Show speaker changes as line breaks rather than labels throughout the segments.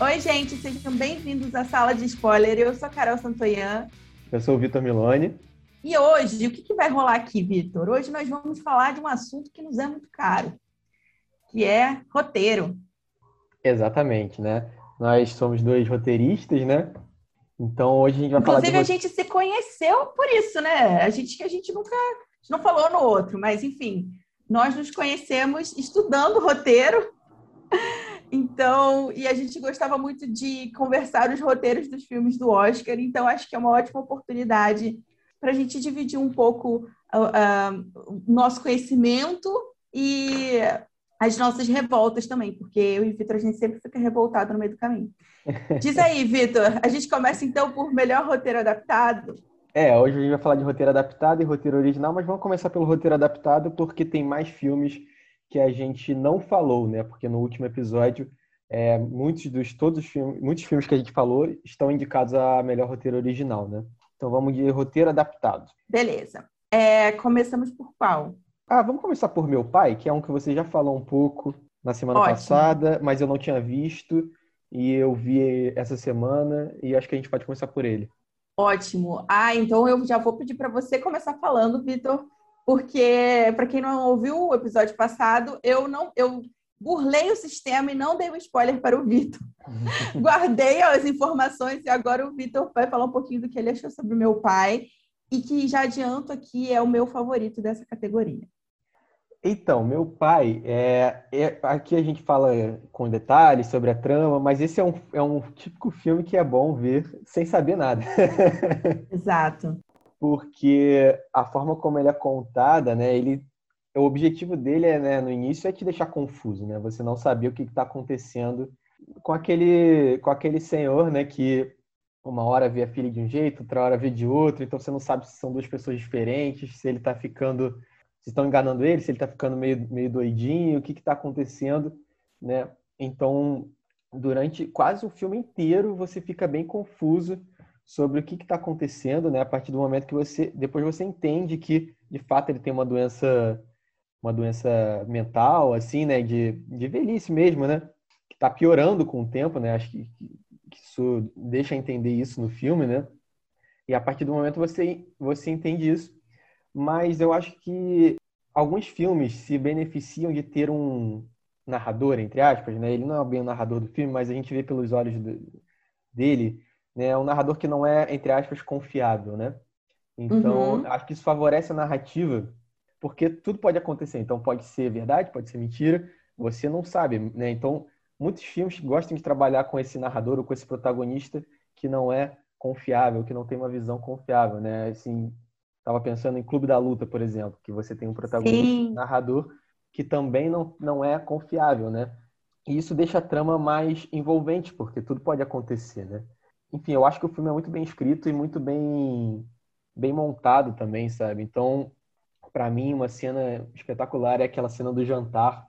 Oi, gente, sejam bem-vindos à Sala de Spoiler. Eu sou a Carol Santoyan.
Eu sou o Vitor Milone.
E hoje, o que, que vai rolar aqui, Vitor? Hoje nós vamos falar de um assunto que nos é muito caro, que é roteiro.
Exatamente, né? Nós somos dois roteiristas, né? Então hoje a gente vai
Inclusive,
falar de...
a gente se conheceu por isso, né? A gente que a gente nunca a gente não falou no outro, mas enfim, nós nos conhecemos estudando roteiro. Então, e a gente gostava muito de conversar os roteiros dos filmes do Oscar, então acho que é uma ótima oportunidade para a gente dividir um pouco o uh, nosso conhecimento e as nossas revoltas também, porque eu e Vitor a gente sempre fica revoltado no meio do caminho. Diz aí, Vitor, a gente começa então por melhor roteiro adaptado.
É, hoje a gente vai falar de roteiro adaptado e roteiro original, mas vamos começar pelo roteiro adaptado porque tem mais filmes que a gente não falou, né? Porque no último episódio, é, muitos dos todos os filmes, muitos filmes que a gente falou estão indicados a melhor roteiro original, né? Então vamos de roteiro adaptado.
Beleza. É, começamos por qual?
Ah, vamos começar por Meu Pai, que é um que você já falou um pouco na semana
Ótimo.
passada, mas eu não tinha visto e eu vi essa semana e acho que a gente pode começar por ele.
Ótimo. Ah, então eu já vou pedir para você começar falando, Vitor, porque para quem não ouviu o episódio passado, eu não eu burlei o sistema e não dei um spoiler para o Vitor. Guardei as informações e agora o Vitor vai falar um pouquinho do que ele achou sobre o meu pai e que já adianto aqui é o meu favorito dessa categoria.
Então, meu pai, é, é, aqui a gente fala com detalhes sobre a trama, mas esse é um, é um típico filme que é bom ver sem saber nada.
Exato.
Porque a forma como ele é contada, né, ele, o objetivo dele é, né, no início é te deixar confuso, né? Você não saber o que está acontecendo com aquele, com aquele senhor, né, que uma hora vê a filha de um jeito, outra hora vê de outro, então você não sabe se são duas pessoas diferentes, se ele está ficando se estão enganando ele, se ele está ficando meio, meio doidinho, o que está acontecendo, né? Então, durante quase o filme inteiro, você fica bem confuso sobre o que está acontecendo, né? A partir do momento que você, depois você entende que, de fato, ele tem uma doença, uma doença mental, assim, né? De, de velhice mesmo, né? Que está piorando com o tempo, né? Acho que, que isso deixa entender isso no filme, né? E a partir do momento você você entende isso mas eu acho que alguns filmes se beneficiam de ter um narrador, entre aspas, né? Ele não é bem o narrador do filme, mas a gente vê pelos olhos dele, né? Um narrador que não é, entre aspas, confiável, né? Então, uhum. acho que isso favorece a narrativa, porque tudo pode acontecer. Então, pode ser verdade, pode ser mentira, você não sabe, né? Então, muitos filmes gostam de trabalhar com esse narrador ou com esse protagonista que não é confiável, que não tem uma visão confiável, né? Assim, Estava pensando em Clube da Luta, por exemplo, que você tem um protagonista, Sim. narrador, que também não, não é confiável, né? E isso deixa a trama mais envolvente, porque tudo pode acontecer, né? Enfim, eu acho que o filme é muito bem escrito e muito bem, bem montado também, sabe? Então, para mim, uma cena espetacular é aquela cena do jantar,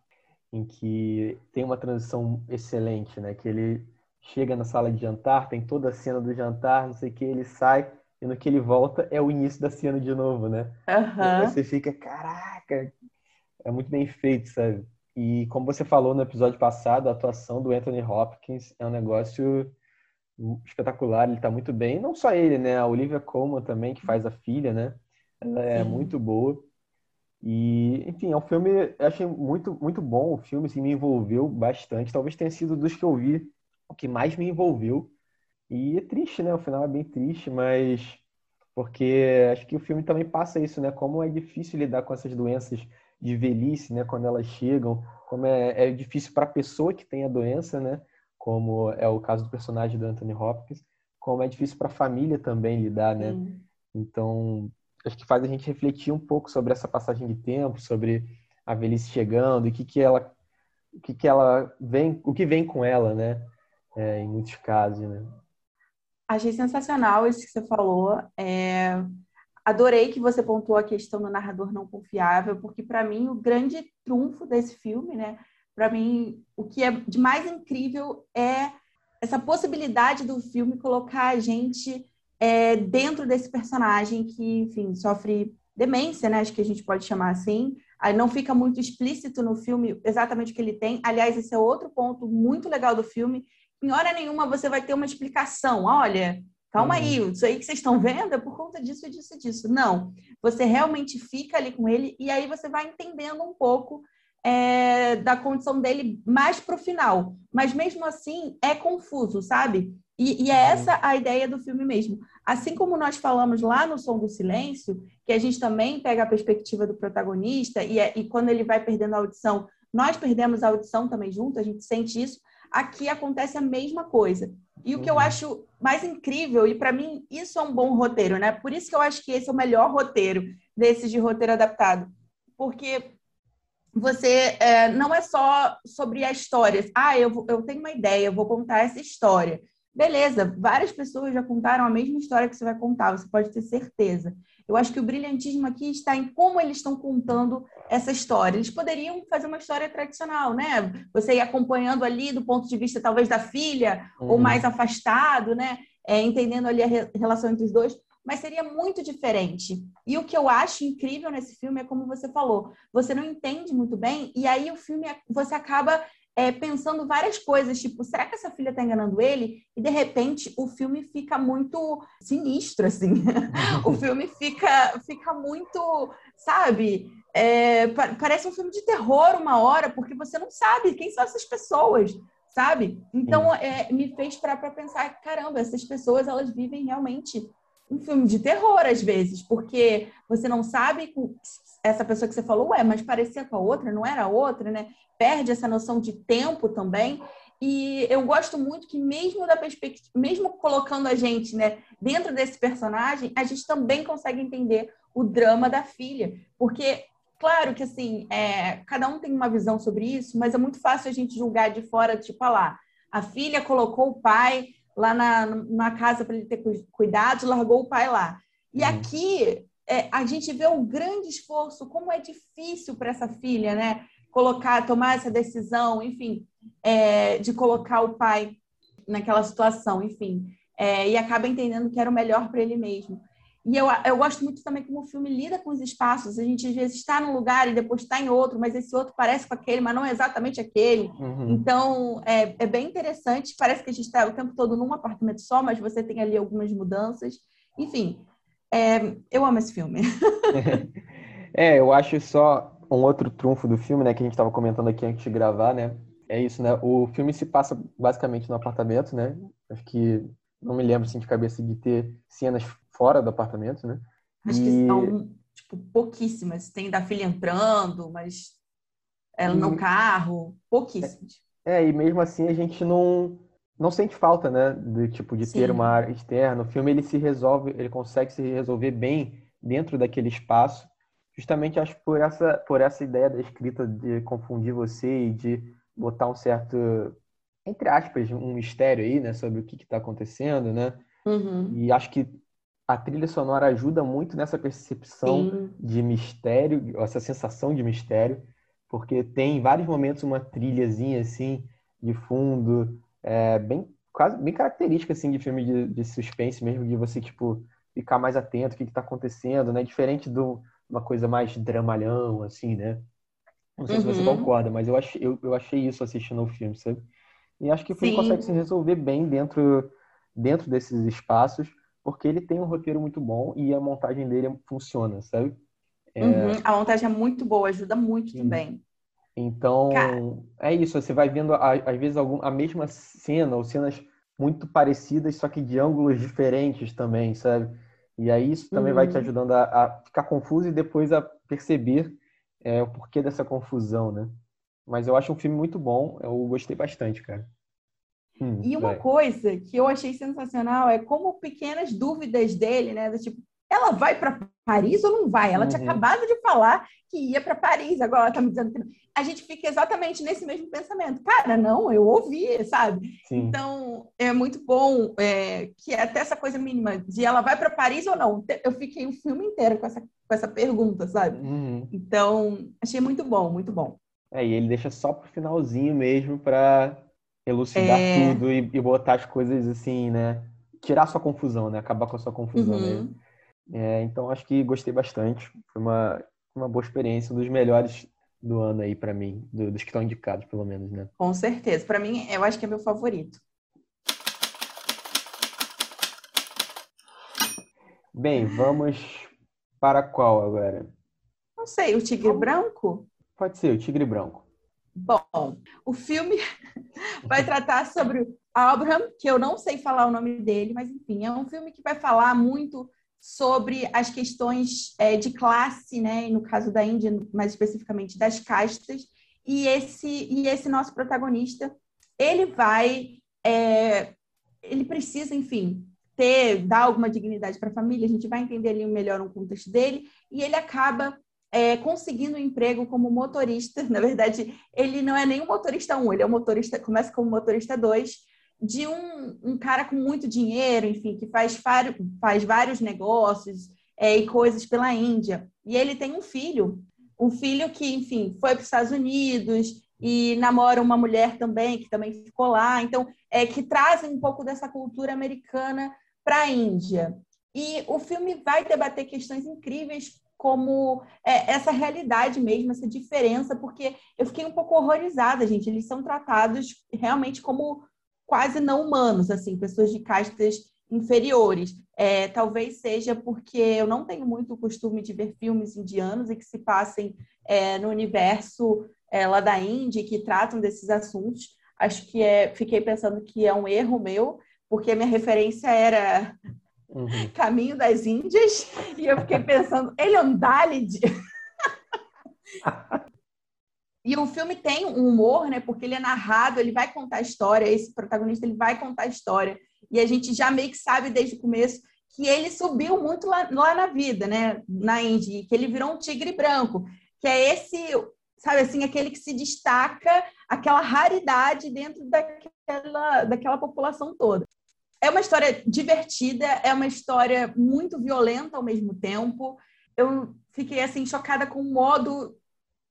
em que tem uma transição excelente, né? Que ele chega na sala de jantar, tem toda a cena do jantar, não sei o que, ele sai, e no que ele volta é o início da cena de novo, né?
Uhum.
Você fica, caraca, é muito bem feito, sabe? E como você falou no episódio passado, a atuação do Anthony Hopkins é um negócio espetacular, ele tá muito bem. Não só ele, né? A Olivia Colman também, que faz a filha, né? Ela é Sim. muito boa. E, enfim, é um filme, eu achei muito, muito bom o filme, assim, me envolveu bastante. Talvez tenha sido dos que eu vi o que mais me envolveu. E é triste, né? O final é bem triste, mas porque acho que o filme também passa isso, né? Como é difícil lidar com essas doenças de velhice, né? Quando elas chegam, como é, é difícil para a pessoa que tem a doença, né? Como é o caso do personagem do Anthony Hopkins, como é difícil para a família também lidar, né? Sim. Então, acho que faz a gente refletir um pouco sobre essa passagem de tempo, sobre a velhice chegando e o que que ela, o que que ela vem, o que vem com ela, né? É, em muitos casos, né?
Achei sensacional isso que você falou. É... Adorei que você pontuou a questão do narrador não confiável, porque para mim o grande trunfo desse filme, né? Para mim, o que é de mais incrível é essa possibilidade do filme colocar a gente é, dentro desse personagem que, enfim, sofre demência, né? Acho que a gente pode chamar assim. Aí não fica muito explícito no filme exatamente o que ele tem. Aliás, esse é outro ponto muito legal do filme, em hora nenhuma você vai ter uma explicação. Olha, calma uhum. aí, isso aí que vocês estão vendo é por conta disso, disso e disso. Não, você realmente fica ali com ele e aí você vai entendendo um pouco é, da condição dele mais para o final. Mas mesmo assim é confuso, sabe? E, e, é uhum. essa a ideia do filme mesmo. Assim como nós falamos lá no Som do Silêncio, que a gente também pega a perspectiva do protagonista e, é, e quando ele vai perdendo a audição, nós perdemos a audição também junto, a gente sente isso. Aqui acontece a mesma coisa. E o que eu uhum. acho mais incrível, e para mim isso é um bom roteiro, né? Por isso que eu acho que esse é o melhor roteiro desses de roteiro adaptado. Porque você é, não é só sobre a história. Ah, eu, eu tenho uma ideia, eu vou contar essa história. Beleza, várias pessoas já contaram a mesma história que você vai contar, você pode ter certeza. Eu acho que o brilhantismo aqui está em como eles estão contando essa história. Eles poderiam fazer uma história tradicional, né? Você ir acompanhando ali do ponto de vista talvez da filha, uhum. ou mais afastado, né? É, entendendo ali a relação entre os dois, mas seria muito diferente. E o que eu acho incrível nesse filme é como você falou, você não entende muito bem, e aí o filme você acaba é, pensando várias coisas, tipo, será que essa filha está enganando ele? E de repente o filme fica muito sinistro, assim. o filme fica, fica muito, sabe? É, parece um filme de terror uma hora, porque você não sabe quem são essas pessoas, sabe? Então é, me fez para pensar, caramba, essas pessoas elas vivem realmente um filme de terror às vezes, porque você não sabe essa pessoa que você falou, ué, mas parecia com a outra, não era a outra, né? Perde essa noção de tempo também. E eu gosto muito que mesmo da perspectiva, mesmo colocando a gente, né, dentro desse personagem, a gente também consegue entender o drama da filha, porque claro que assim, é, cada um tem uma visão sobre isso, mas é muito fácil a gente julgar de fora, tipo, ah lá, a filha colocou o pai lá na, na casa para ele ter cuidado, largou o pai lá. E uhum. aqui é, a gente vê um grande esforço, como é difícil para essa filha, né? Colocar, tomar essa decisão, enfim, é, de colocar o pai naquela situação, enfim. É, e acaba entendendo que era o melhor para ele mesmo. E eu, eu gosto muito também como o filme lida com os espaços. A gente às vezes está num lugar e depois está em outro, mas esse outro parece com aquele, mas não é exatamente aquele. Uhum. Então é, é bem interessante. Parece que a gente está o tempo todo num apartamento só, mas você tem ali algumas mudanças. Enfim, é, eu amo esse filme.
é, eu acho só um outro trunfo do filme, né, que a gente estava comentando aqui antes de gravar, né? É isso, né? O filme se passa basicamente no apartamento, né? Acho que não me lembro assim de cabeça de ter cenas fora do apartamento, né?
Acho e... que são tipo pouquíssimas. Tem da filha entrando, mas ela e... no carro, pouquíssimas.
É, e mesmo assim a gente não não sente falta, né, de tipo de Sim. ter uma área externa. O filme ele se resolve, ele consegue se resolver bem dentro daquele espaço, justamente acho por essa por essa ideia da escrita de confundir você e de botar um certo entre aspas um mistério aí, né, sobre o que está acontecendo, né? Uhum. E acho que a trilha sonora ajuda muito nessa percepção Sim. de mistério, essa sensação de mistério, porque tem em vários momentos uma trilhazinha assim de fundo é, bem quase bem característica assim de filme de, de, suspense mesmo de você tipo ficar mais atento o que está acontecendo né diferente de uma coisa mais dramalhão assim né não sei uhum. se você uhum. concorda mas eu achei eu, eu achei isso assistindo ao filme sabe e acho que o filme Sim. consegue se resolver bem dentro dentro desses espaços porque ele tem um roteiro muito bom e a montagem dele funciona sabe
é... Uhum. a montagem é muito boa ajuda muito Sim. também
então, Cara. é isso. Você vai vendo, às vezes, a mesma cena ou cenas muito parecidas, só que de ângulos diferentes também, sabe? E aí isso também uhum. vai te uhum. ajudando a, a, ficar confuso e depois a perceber é, o porquê dessa confusão, né? Mas eu acho um filme muito bom, eu gostei bastante, cara.
Hum, e uma coisa que eu achei sensacional é como pequenas dúvidas dele, né? Do tipo, ela vai para Paris ou não vai? Ela uhum. tinha acabado de falar que ia para Paris, agora ela está me dizendo que não. A gente fica exatamente nesse mesmo pensamento. Cara, não, eu ouvi, sabe? Sim. Então, é muito bom é, que até essa coisa mínima de ela vai para Paris ou não. Eu fiquei o filme inteiro com essa, com essa pergunta, sabe? Uhum. Então, achei muito bom, muito bom.
É, e ele deixa só pro finalzinho mesmo para elucidar é... tudo e, e, botar as coisas assim, né? Tirar sua confusão, né? Acabar com a sua confusão uhum. mesmo. É, então acho que gostei bastante. Foi uma, uma boa experiência, um dos melhores do ano aí para mim, do, dos que estão indicados, pelo menos, né?
Com certeza. Para mim, eu acho que é meu favorito.
Bem, vamos para qual agora?
Não sei, o tigre branco?
Pode ser, o tigre branco.
Bom, o filme vai tratar sobre Abraham, que eu não sei falar o nome dele, mas enfim, é um filme que vai falar muito sobre as questões é, de classe, né? E no caso da Índia, mais especificamente das castas. E esse, e esse nosso protagonista, ele vai, é, ele precisa, enfim, ter, dar alguma dignidade para a família. A gente vai entender ali melhor o contexto dele. E ele acaba é, conseguindo um emprego como motorista. Na verdade, ele não é nem um motorista um, ele é um motorista, começa como motorista dois, de um, um cara com muito dinheiro, enfim, que faz, faz vários negócios é, e coisas pela Índia. E ele tem um filho, um filho que, enfim, foi para os Estados Unidos e namora uma mulher também, que também ficou lá. Então, é que trazem um pouco dessa cultura americana para a Índia. E o filme vai debater questões incríveis como é, essa realidade mesmo, essa diferença, porque eu fiquei um pouco horrorizada, gente. Eles são tratados realmente como quase não humanos, assim, pessoas de castas inferiores. É, talvez seja porque eu não tenho muito costume de ver filmes indianos e que se passem é, no universo é, lá da Índia que tratam desses assuntos. Acho que é, fiquei pensando que é um erro meu, porque minha referência era Uhum. Caminho das Índias, e eu fiquei pensando, ele é um Dalit? e o filme tem um humor, né? Porque ele é narrado, ele vai contar a história, esse protagonista ele vai contar a história. E a gente já meio que sabe desde o começo que ele subiu muito lá, lá na vida, né? Na Índia, que ele virou um tigre branco, que é esse, sabe assim, aquele que se destaca, aquela raridade dentro daquela, daquela população toda. É uma história divertida, é uma história muito violenta ao mesmo tempo. Eu fiquei assim chocada com o modo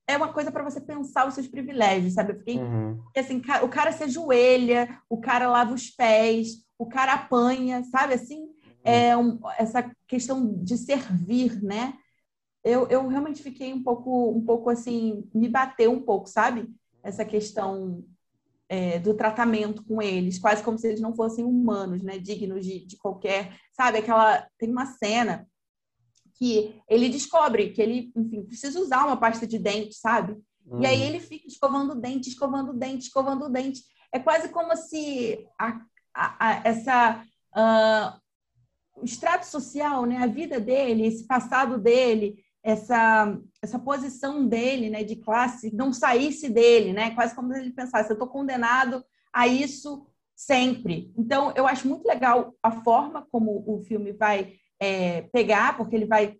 é uma coisa para você pensar os seus privilégios, sabe? Eu fiquei uhum. assim, o cara se ajoelha, o cara lava os pés, o cara apanha, sabe? Assim, uhum. é um, essa questão de servir, né? Eu, eu realmente fiquei um pouco, um pouco assim, me bateu um pouco, sabe? Essa questão é, do tratamento com eles, quase como se eles não fossem humanos, né? Dignos de, de qualquer, sabe? Aquela tem uma cena que ele descobre que ele, enfim, precisa usar uma pasta de dente, sabe? Uhum. E aí uhum. ele fica escovando o dente, escovando o dente, escovando o dente. É quase como se a, a, a, essa uh, o extrato social, né? A vida dele, esse passado dele, essa, essa posição dele, né, de classe, não saísse dele, né? Quase como se ele pensasse, eu estou condenado a isso sempre. Então, eu acho muito legal a forma como o filme vai é, pegar, porque ele vai,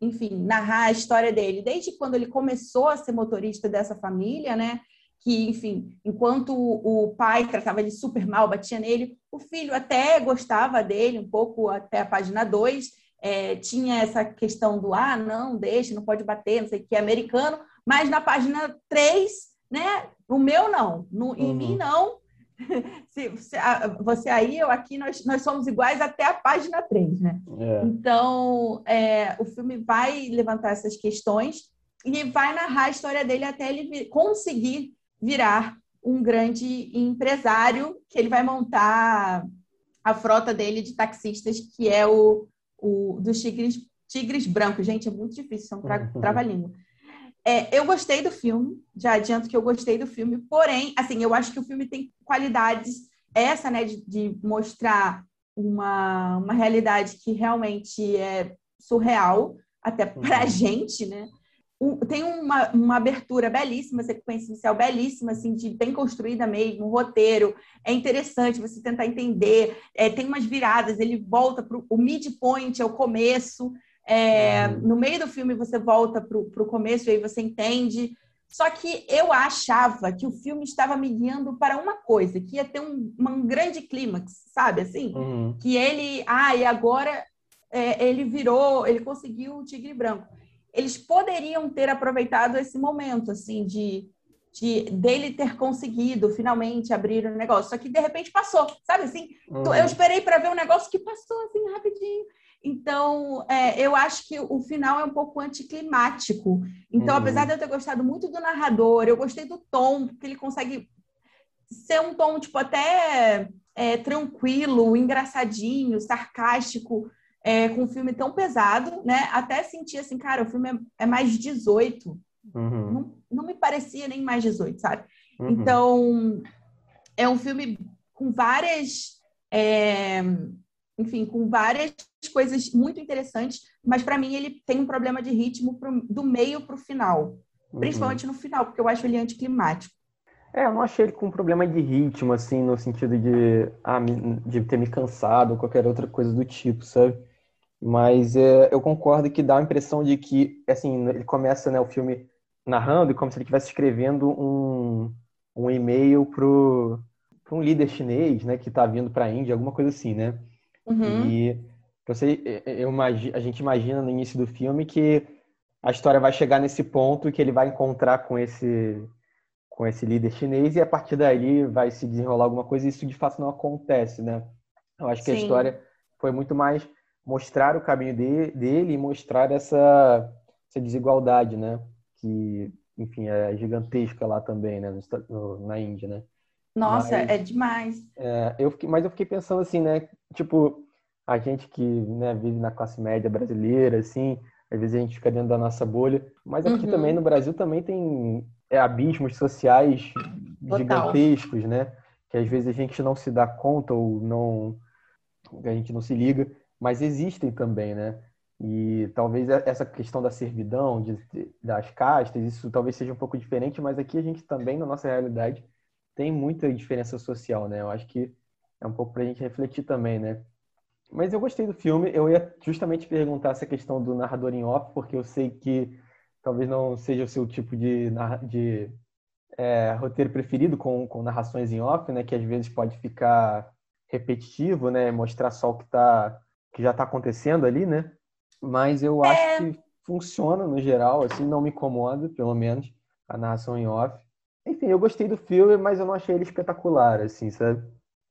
enfim, narrar a história dele, desde quando ele começou a ser motorista dessa família, né? Que, enfim, enquanto o pai tratava ele super mal, batia nele, o filho até gostava dele um pouco até a página 2, é, tinha essa questão do ah, não, deixa, não pode bater, não sei o que, americano, mas na página 3, né? O meu não, no, em uhum. mim não. se, se, você aí, eu aqui, nós, nós somos iguais até a página 3, né? É. Então, é, o filme vai levantar essas questões e vai narrar a história dele até ele vir, conseguir virar um grande empresário, que ele vai montar a frota dele de taxistas, que é o o dos tigres, tigres brancos. Gente, é muito difícil, são tra uhum. trava-língua. É, eu gostei do filme, já adianto que eu gostei do filme, porém, assim, eu acho que o filme tem qualidades, essa, né, de, de mostrar uma, uma realidade que realmente é surreal, até para a uhum. gente, né? Um, tem uma, uma abertura belíssima, sequência inicial belíssima, assim, de bem construída mesmo, o roteiro é interessante você tentar entender, é, tem umas viradas, ele volta para o midpoint, é o começo, é, uhum. no meio do filme você volta para o começo e aí você entende. Só que eu achava que o filme estava me guiando para uma coisa, que ia ter um, um grande clímax, sabe assim? Uhum. Que ele, ah, e agora é, ele virou, ele conseguiu o tigre branco eles poderiam ter aproveitado esse momento, assim, de, de dele ter conseguido finalmente abrir o negócio. Só que de repente passou, sabe assim? Uhum. Eu esperei para ver um negócio que passou assim rapidinho. Então, é, eu acho que o final é um pouco anticlimático. Então, uhum. apesar de eu ter gostado muito do narrador, eu gostei do tom, porque ele consegue ser um tom, tipo, até é, tranquilo, engraçadinho, sarcástico, é, com um filme tão pesado, né? Até senti assim, cara, o filme é, é mais 18. Uhum. Não, não me parecia nem mais 18, sabe? Uhum. Então, é um filme com várias. É, enfim, com várias coisas muito interessantes, mas para mim ele tem um problema de ritmo pro, do meio para o final, uhum. principalmente no final, porque eu acho ele anticlimático.
É, eu não achei ele com problema de ritmo, assim, no sentido de, ah, de ter me cansado ou qualquer outra coisa do tipo, sabe? Mas é, eu concordo que dá a impressão de que, assim, ele começa né, o filme narrando e como se ele estivesse escrevendo um, um e-mail para um líder chinês, né, que está vindo para a Índia, alguma coisa assim, né? Uhum. E você, eu, a gente imagina no início do filme que a história vai chegar nesse ponto que ele vai encontrar com esse com esse líder chinês e a partir daí vai se desenrolar alguma coisa e isso de fato não acontece, né? Eu acho que Sim. a história foi muito mais mostrar o caminho de, dele e mostrar essa, essa desigualdade, né? Que, enfim, é gigantesca lá também, né? No, na Índia, né?
Nossa, mas, é demais.
É, eu fiquei, mas eu fiquei pensando assim, né? Tipo, a gente que né, vive na classe média brasileira, assim, às vezes a gente fica dentro da nossa bolha, mas aqui uhum. também no Brasil também tem é, abismos sociais Total. gigantescos, né? Que às vezes a gente não se dá conta ou não a gente não se liga, mas existem também, né? E talvez essa questão da servidão, de, das castas, isso talvez seja um pouco diferente, mas aqui a gente também, na nossa realidade, tem muita diferença social, né? Eu acho que é um pouco para a gente refletir também, né? Mas eu gostei do filme. Eu ia justamente perguntar essa questão do narrador em off, porque eu sei que talvez não seja o seu tipo de, de é, roteiro preferido com, com narrações em off, né? Que às vezes pode ficar repetitivo, né? Mostrar só o que, tá, que já está acontecendo ali, né? Mas eu acho é... que funciona no geral, assim, não me incomoda, pelo menos, a narração em off. Enfim, eu gostei do filme, mas eu não achei ele espetacular, assim, sabe?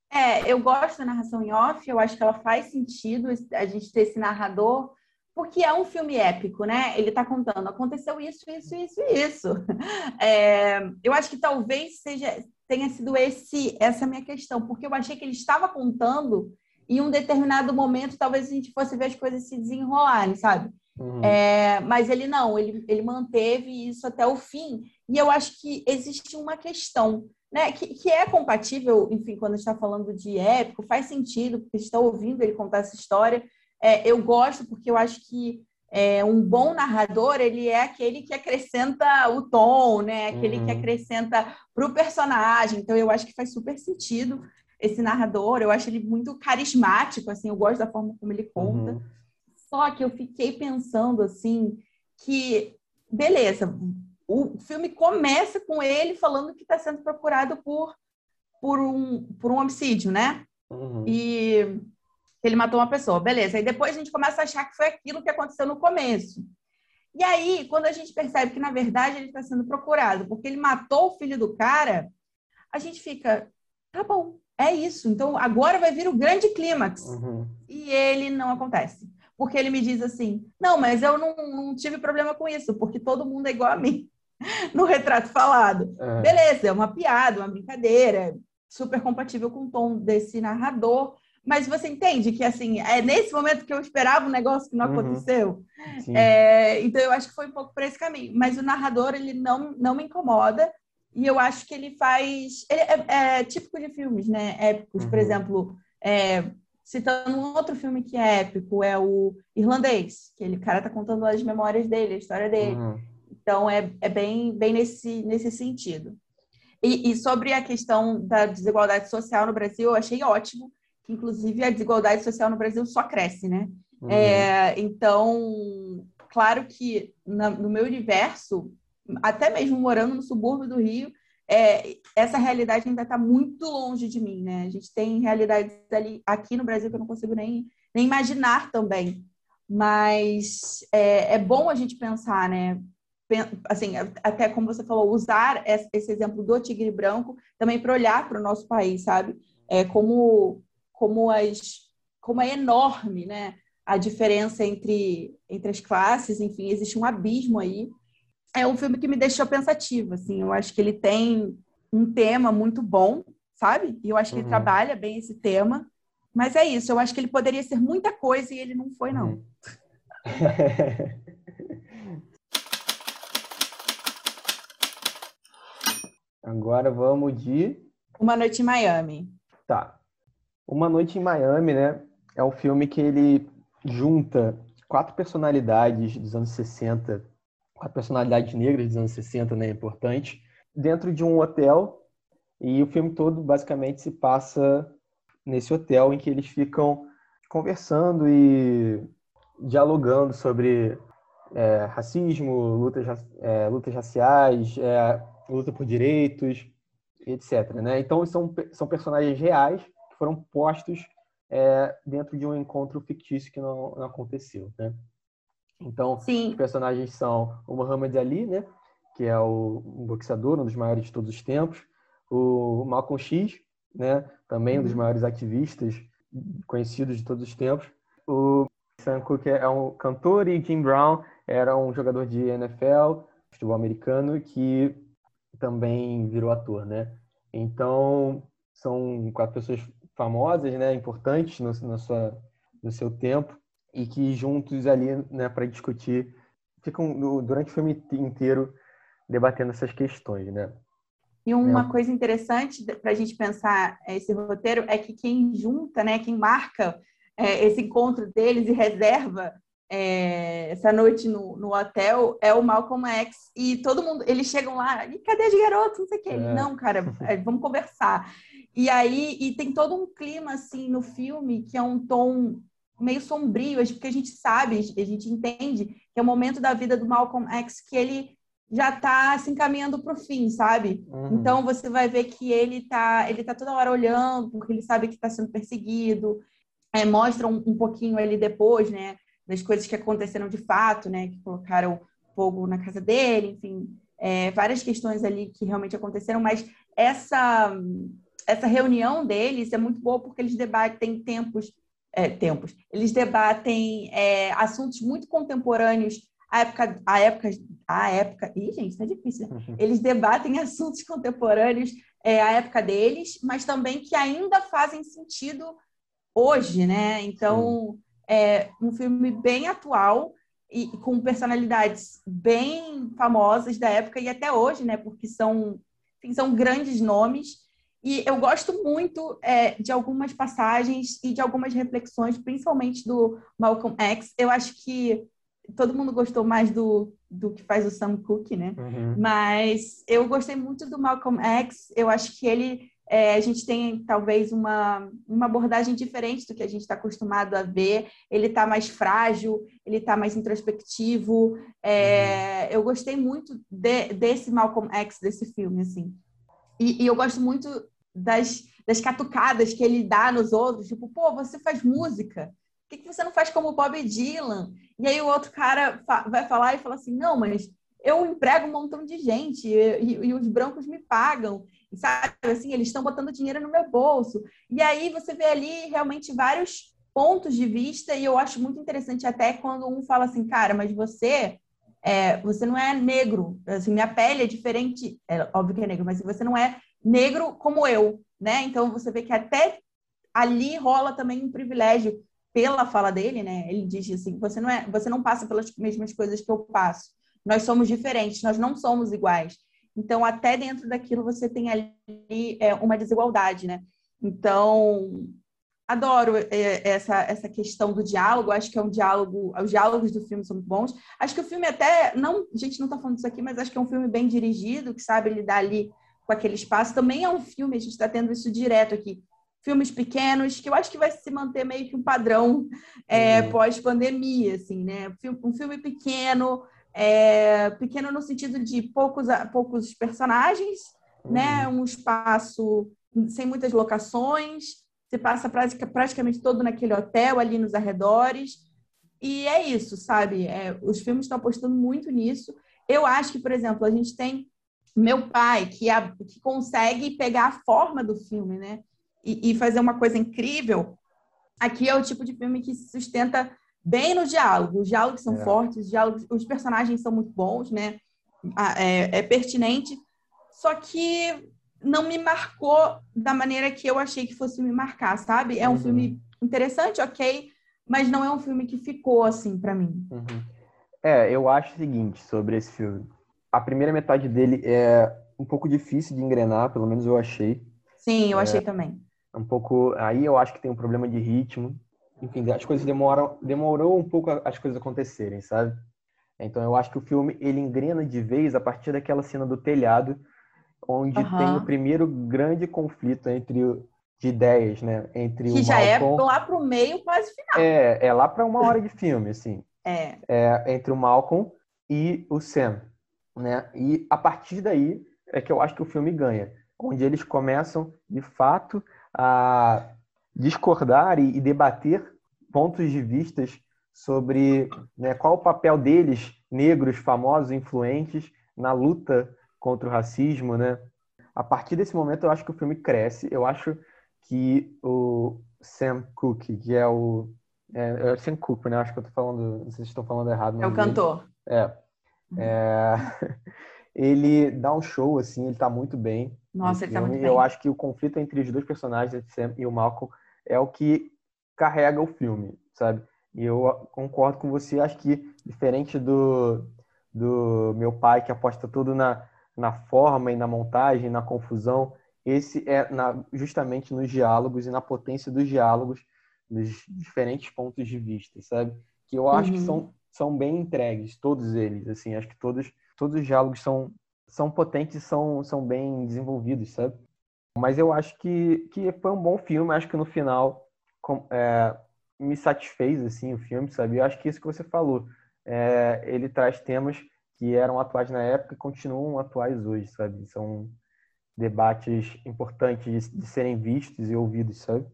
É, eu gosto da narração em off, eu acho que ela faz sentido a gente ter esse narrador, porque é um filme épico, né? Ele está contando, aconteceu isso, isso, isso e isso. É, eu acho que talvez seja tenha sido esse essa minha questão, porque eu achei que ele estava contando em um determinado momento, talvez a gente fosse ver as coisas se desenrolarem, sabe? Uhum. É, mas ele não, ele, ele manteve isso até o fim. E eu acho que existe uma questão, né, que, que é compatível, enfim, quando está falando de épico, faz sentido, porque está ouvindo ele contar essa história. É, eu gosto porque eu acho que é, um bom narrador ele é aquele que acrescenta o tom, né? Aquele uhum. que acrescenta para o personagem. Então eu acho que faz super sentido esse narrador. Eu acho ele muito carismático, assim. Eu gosto da forma como ele conta. Uhum. Só que eu fiquei pensando assim que beleza, o filme começa com ele falando que está sendo procurado por, por, um, por um homicídio, né? Uhum. E ele matou uma pessoa, beleza. Aí depois a gente começa a achar que foi aquilo que aconteceu no começo. E aí, quando a gente percebe que, na verdade, ele está sendo procurado porque ele matou o filho do cara, a gente fica, tá bom, é isso. Então, agora vai vir o grande clímax. Uhum. E ele não acontece. Porque ele me diz assim, não, mas eu não, não tive problema com isso, porque todo mundo é igual a mim. no retrato falado. É. Beleza, é uma piada, uma brincadeira, super compatível com o tom desse narrador. Mas você entende que, assim, é nesse momento que eu esperava um negócio que não uhum. aconteceu. É, então, eu acho que foi um pouco por esse caminho. Mas o narrador, ele não, não me incomoda. E eu acho que ele faz... Ele é, é típico de filmes, né? Épicos. Uhum. Por exemplo, é, citando um outro filme que é épico, é o Irlandês. Que ele, cara tá contando as memórias dele, a história dele. Uhum. Então, é, é bem, bem nesse, nesse sentido. E, e, sobre a questão da desigualdade social no Brasil, eu achei ótimo, que inclusive a desigualdade social no Brasil só cresce, né? Uhum. É, então, claro que na, no meu universo, até mesmo morando no subúrbio do Rio, é, essa realidade ainda está muito longe de mim, né? A gente tem realidades ali, aqui no Brasil que eu não consigo nem, nem imaginar também. Mas é, é bom a gente pensar, né? assim, até como você falou, usar esse exemplo do tigre branco também para olhar para o nosso país, sabe? É como como as como é enorme, né? A diferença entre entre as classes, enfim, existe um abismo aí. É um filme que me deixou pensativa, assim. Eu acho que ele tem um tema muito bom, sabe? E eu acho que uhum. ele trabalha bem esse tema, Mas é isso, eu acho que ele poderia ser muita coisa e ele não foi, não. Uhum.
Agora vamos de.
Uma Noite em Miami.
Tá. Uma Noite em Miami, né? É um filme que ele junta quatro personalidades dos anos 60, quatro personalidades negras dos anos 60, né? É importante, dentro de um hotel. E o filme todo basicamente se passa nesse hotel em que eles ficam conversando e dialogando sobre é, racismo, lutas, é, lutas raciais, é, luta por direitos, etc. Né? Então, são, são personagens reais que foram postos é, dentro de um encontro fictício que não, não aconteceu. Né? Então, Sim. os personagens são o Muhammad Ali, né? que é o, um boxeador, um dos maiores de todos os tempos, o Malcolm X, né? também um dos uhum. maiores ativistas conhecidos de todos os tempos, o Sam Cooke é um cantor e Jim Brown era um jogador de NFL, futebol americano, que também virou ator, né? Então, são quatro pessoas famosas, né, importantes no, na sua, no seu tempo, e que juntos ali, né, para discutir, ficam durante o filme inteiro debatendo essas questões, né?
E uma é. coisa interessante para a gente pensar esse roteiro é que quem junta, né, quem marca é, esse encontro deles e reserva é, essa noite no, no, hotel é o Malcolm X e todo mundo, eles chegam lá, e cadê as garotas? Não sei o que. É. Não, cara, é, vamos conversar. E aí, e tem todo um clima assim no filme que é um tom meio sombrio, porque a gente sabe, a gente entende que é o momento da vida do Malcolm X que ele já está se encaminhando para o fim, sabe? Uhum. Então você vai ver que ele tá, ele tá toda hora olhando, porque ele sabe que está sendo perseguido. É, mostra um, um pouquinho ali depois, né? das coisas que aconteceram de fato, né? Que colocaram fogo na casa dele, enfim, é, várias questões ali que realmente aconteceram, mas essa essa reunião deles é muito boa porque eles debatem tempos é, tempos eles debatem é, assuntos muito contemporâneos a época a época a época Ih, gente é difícil né? eles debatem assuntos contemporâneos é, à época deles mas também que ainda fazem sentido hoje né então é um filme bem atual e com personalidades bem famosas da época e até hoje, né? Porque são, enfim, são grandes nomes. E eu gosto muito é, de algumas passagens e de algumas reflexões, principalmente do Malcolm X. Eu acho que todo mundo gostou mais do, do que faz o Sam Cooke, né? Uhum. Mas eu gostei muito do Malcolm X. Eu acho que ele é, a gente tem talvez uma, uma abordagem diferente do que a gente está acostumado a ver. Ele está mais frágil, ele está mais introspectivo. É, uhum. Eu gostei muito de, desse Malcolm X, desse filme, assim. E, e, eu gosto muito das, das catucadas que ele dá nos outros, tipo, pô, você faz música. Por que, que você não faz como o Bob Dylan? E aí o outro cara fa vai falar e fala assim, não, mas eu emprego um montão de gente e, e, e os brancos me pagam sabe? Assim, eles estão botando dinheiro no meu bolso. E aí você vê ali realmente vários pontos de vista e eu acho muito interessante até quando um fala assim, cara, mas você é, você não é negro, assim, minha pele é diferente, é óbvio que é negro, mas você não é negro como eu, né? Então você vê que até ali rola também um privilégio pela fala dele, né? Ele diz assim, você não é, você não passa pelas mesmas coisas que eu passo. Nós somos diferentes, nós não somos iguais. Então, até dentro daquilo você tem ali é, uma desigualdade, né? Então, adoro é, essa, essa questão do diálogo. Acho que é um diálogo, os diálogos do filme são bons. Acho que o filme até, não, a gente não está falando disso aqui, mas acho que é um filme bem dirigido, que sabe lidar ali com aquele espaço. Também é um filme, a gente está tendo isso direto aqui. Filmes pequenos, que eu acho que vai se manter meio que um padrão é, uhum. pós-pandemia, assim, né? Um filme pequeno, é, pequeno no sentido de poucos, poucos personagens, uhum. né? Um espaço sem muitas locações. Você passa praticamente todo naquele hotel, ali nos arredores. E é isso, sabe? É, os filmes estão apostando muito nisso. Eu acho que, por exemplo, a gente tem meu pai, que, é, que consegue pegar a forma do filme, né? E, e fazer uma coisa incrível. Aqui é o tipo de filme que se sustenta bem no diálogo. Os diálogos são é. fortes, os, diálogos, os personagens são muito bons, né? É, é, pertinente. Só que não me marcou da maneira que eu achei que fosse me marcar, sabe? É um uhum. filme interessante, ok, mas não é um filme que ficou assim para mim.
Uhum. É, eu acho o seguinte sobre esse filme. A primeira metade dele é um pouco difícil de engrenar, pelo menos eu achei.
Sim, eu é, achei também.
Um pouco. Aí eu acho que tem um problema de ritmo. Enfim, as coisas demoram, demorou um pouco as coisas acontecerem, sabe? Então eu acho que o filme ele engrena de vez a partir daquela cena do telhado, onde uhum. tem o primeiro grande conflito entre de ideias, né? Entre
que
o
já
é
Malcolm... é lá pro meio, quase final.
É, é lá para uma hora de filme, assim.
É.
é. Entre o Malcolm e o Sam, né? E a partir daí é que eu acho que o filme ganha, onde eles começam de fato a discordar e, e debater pontos de vistas sobre né, qual o papel deles, negros, famosos, influentes, na luta contra o racismo, né? A partir desse momento, eu acho que o filme cresce. Eu acho que o Sam Cooke, que é o. É, é o Sam Cooke, né? Acho que eu tô falando. Não sei se estão falando errado.
É o cantor.
É. é. ele dá um show, assim, ele tá muito bem.
Nossa, ele tá muito bem.
Eu acho que o conflito entre os dois personagens, Sam e o Malcolm, é o que carrega o filme, sabe? E eu concordo com você, acho que diferente do, do meu pai, que aposta tudo na, na forma e na montagem, na confusão, esse é na, justamente nos diálogos e na potência dos diálogos, nos diferentes pontos de vista, sabe? Que eu acho uhum. que são, são bem entregues, todos eles, assim, acho que todos, todos os diálogos são, são potentes são, são bem desenvolvidos, sabe? Mas eu acho que, que foi um bom filme, acho que no final é, me satisfez, assim, o filme, sabe? Eu acho que isso que você falou, é, ele traz temas que eram atuais na época e continuam atuais hoje, sabe? São debates importantes de, serem vistos e ouvidos, sabe?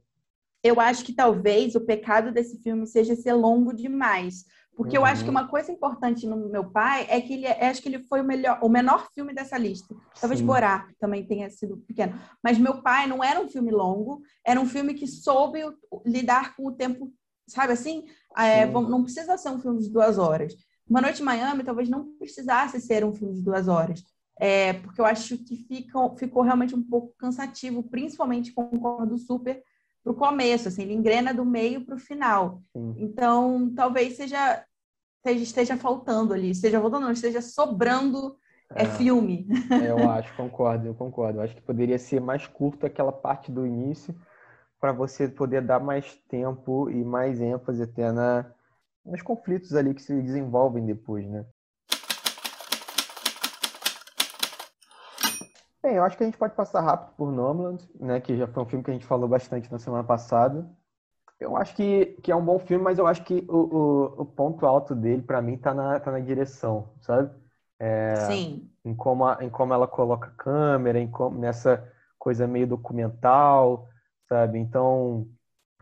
Eu acho que talvez o pecado desse filme seja ser longo demais. Porque uhum. eu acho que uhum. uma coisa importante no meu pai é que ele acho que ele foi o melhor, o menor filme dessa lista. Talvez Sim. Borá também tenha sido pequeno. Mas meu pai não era um filme longo, era um filme que soube lidar com o tempo, sabe assim? É, não precisa ser um filme de duas horas. Uma Noite em Miami talvez não precisasse ser um filme de duas horas. É, porque eu acho que fica, ficou realmente um pouco cansativo, principalmente concordo super para o começo, assim, ele engrena do meio para o final. Sim. Então, talvez seja, seja, esteja faltando ali, esteja voltando, não, esteja sobrando é, é filme.
É, eu acho, concordo, eu concordo. Eu acho que poderia ser mais curto aquela parte do início para você poder dar mais tempo e mais ênfase até na, nos conflitos ali que se desenvolvem depois, né? Bem, eu acho que a gente pode passar rápido por Nomadland, né? Que já foi um filme que a gente falou bastante na semana passada. Eu acho que, que é um bom filme, mas eu acho que o, o, o ponto alto dele, para mim, tá na, tá na direção, sabe?
É, Sim.
Em como, a, em como ela coloca a câmera, em como, nessa coisa meio documental, sabe? Então,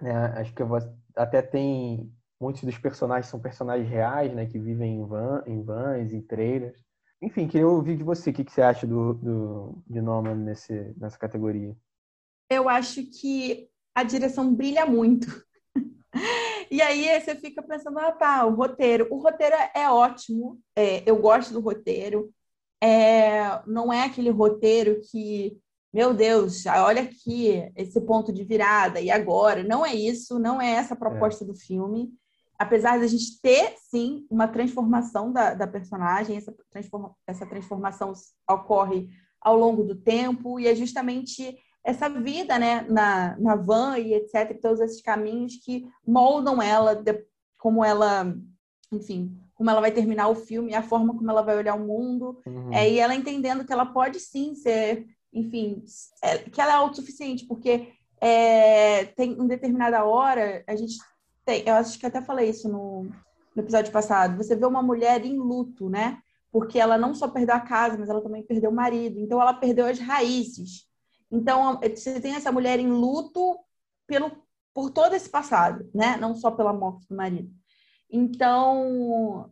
né, acho que vou, até tem muitos dos personagens são personagens reais, né? Que vivem em, van, em vans, em trailers. Enfim, queria ouvir de você o que, que você acha do, do, de Norman nesse, nessa categoria.
Eu acho que a direção brilha muito. e aí você fica pensando, ah tá, o roteiro. O roteiro é ótimo, é, eu gosto do roteiro. É, não é aquele roteiro que, meu Deus, olha aqui esse ponto de virada, e agora? Não é isso, não é essa a proposta é. do filme apesar de a gente ter, sim, uma transformação da, da personagem, essa, transforma, essa transformação ocorre ao longo do tempo, e é justamente essa vida né, na, na van e etc., todos esses caminhos que moldam ela, de, como ela, enfim, como ela vai terminar o filme, a forma como ela vai olhar o mundo, uhum. é, e ela entendendo que ela pode sim ser, enfim, é, que ela é autossuficiente, porque é, tem em determinada hora a gente tem, eu acho que até falei isso no, no episódio passado. Você vê uma mulher em luto, né? Porque ela não só perdeu a casa, mas ela também perdeu o marido. Então, ela perdeu as raízes. Então, você tem essa mulher em luto pelo, por todo esse passado, né? Não só pela morte do marido. Então,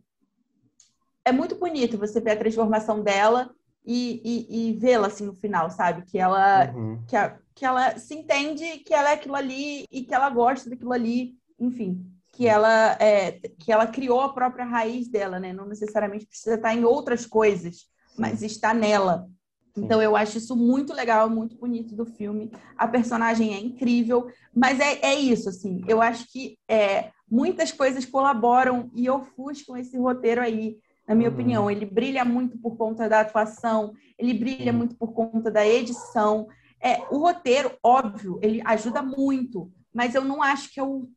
é muito bonito você ver a transformação dela e, e, e vê-la assim no final, sabe? Que ela, uhum. que, a, que ela se entende que ela é aquilo ali e que ela gosta daquilo ali enfim, que ela, é, que ela criou a própria raiz dela, né? Não necessariamente precisa estar em outras coisas, mas está nela. Então eu acho isso muito legal, muito bonito do filme. A personagem é incrível, mas é, é isso, assim. Eu acho que é, muitas coisas colaboram e ofuscam esse roteiro aí, na minha uhum. opinião. Ele brilha muito por conta da atuação, ele brilha muito por conta da edição. É, o roteiro, óbvio, ele ajuda muito, mas eu não acho que é, o,